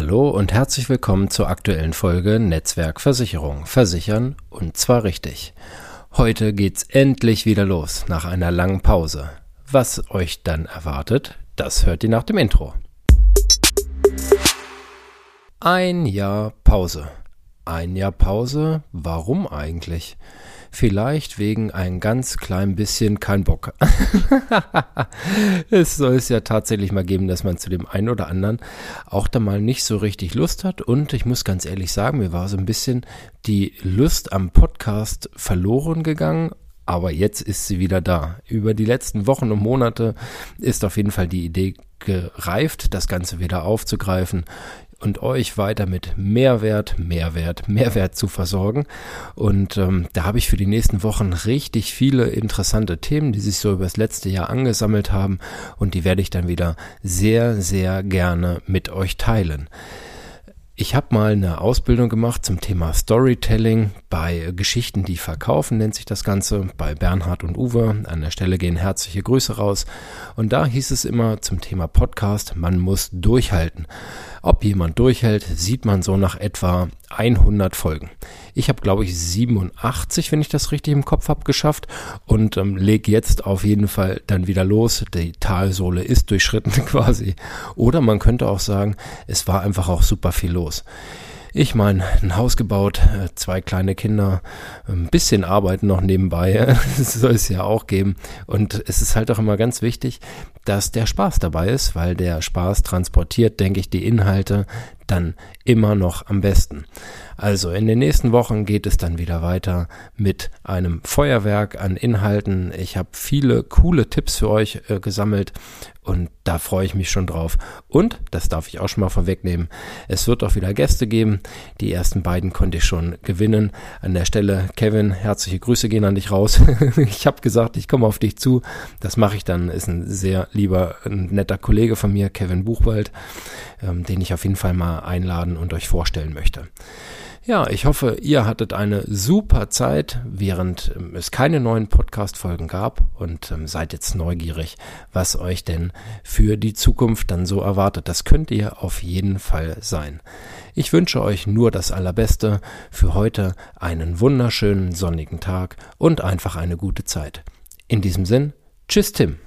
Hallo und herzlich willkommen zur aktuellen Folge Netzwerk Versicherung. Versichern und zwar richtig. Heute geht's endlich wieder los nach einer langen Pause. Was euch dann erwartet, das hört ihr nach dem Intro. Ein Jahr Pause. Ein Jahr Pause? Warum eigentlich? Vielleicht wegen ein ganz klein bisschen kein Bock. es soll es ja tatsächlich mal geben, dass man zu dem einen oder anderen auch da mal nicht so richtig Lust hat. Und ich muss ganz ehrlich sagen, mir war so ein bisschen die Lust am Podcast verloren gegangen. Aber jetzt ist sie wieder da. Über die letzten Wochen und Monate ist auf jeden Fall die Idee gereift, das Ganze wieder aufzugreifen und euch weiter mit Mehrwert, Mehrwert, Mehrwert zu versorgen. Und ähm, da habe ich für die nächsten Wochen richtig viele interessante Themen, die sich so über das letzte Jahr angesammelt haben und die werde ich dann wieder sehr, sehr gerne mit euch teilen. Ich habe mal eine Ausbildung gemacht zum Thema Storytelling bei Geschichten, die verkaufen, nennt sich das Ganze, bei Bernhard und Uwe. An der Stelle gehen herzliche Grüße raus. Und da hieß es immer zum Thema Podcast, man muss durchhalten. Ob jemand durchhält, sieht man so nach etwa 100 Folgen. Ich habe, glaube ich, 87, wenn ich das richtig im Kopf habe, geschafft und ähm, leg jetzt auf jeden Fall dann wieder los. Die Talsohle ist durchschritten quasi. Oder man könnte auch sagen, es war einfach auch super viel los. Ich meine, ein Haus gebaut, äh, zwei kleine Kinder, ein bisschen Arbeit noch nebenbei, das soll es ja auch geben. Und es ist halt auch immer ganz wichtig, dass der Spaß dabei ist, weil der Spaß transportiert, denke ich, die Inhalte dann immer noch am besten. Also in den nächsten Wochen geht es dann wieder weiter mit einem Feuerwerk an Inhalten. Ich habe viele coole Tipps für euch äh, gesammelt und da freue ich mich schon drauf. Und, das darf ich auch schon mal vorwegnehmen, es wird auch wieder Gäste geben. Die ersten beiden konnte ich schon gewinnen. An der Stelle, Kevin, herzliche Grüße gehen an dich raus. ich habe gesagt, ich komme auf dich zu. Das mache ich dann. Ist ein sehr lieber, ein netter Kollege von mir, Kevin Buchwald, ähm, den ich auf jeden Fall mal einladen und euch vorstellen möchte. Ja, ich hoffe, ihr hattet eine super Zeit, während ähm, es keine neuen Podcast-Folgen gab und ähm, seid jetzt neugierig, was euch denn für die Zukunft dann so erwartet. Das könnt ihr auf jeden Fall sein. Ich wünsche euch nur das Allerbeste für heute, einen wunderschönen sonnigen Tag und einfach eine gute Zeit. In diesem Sinn, tschüss Tim.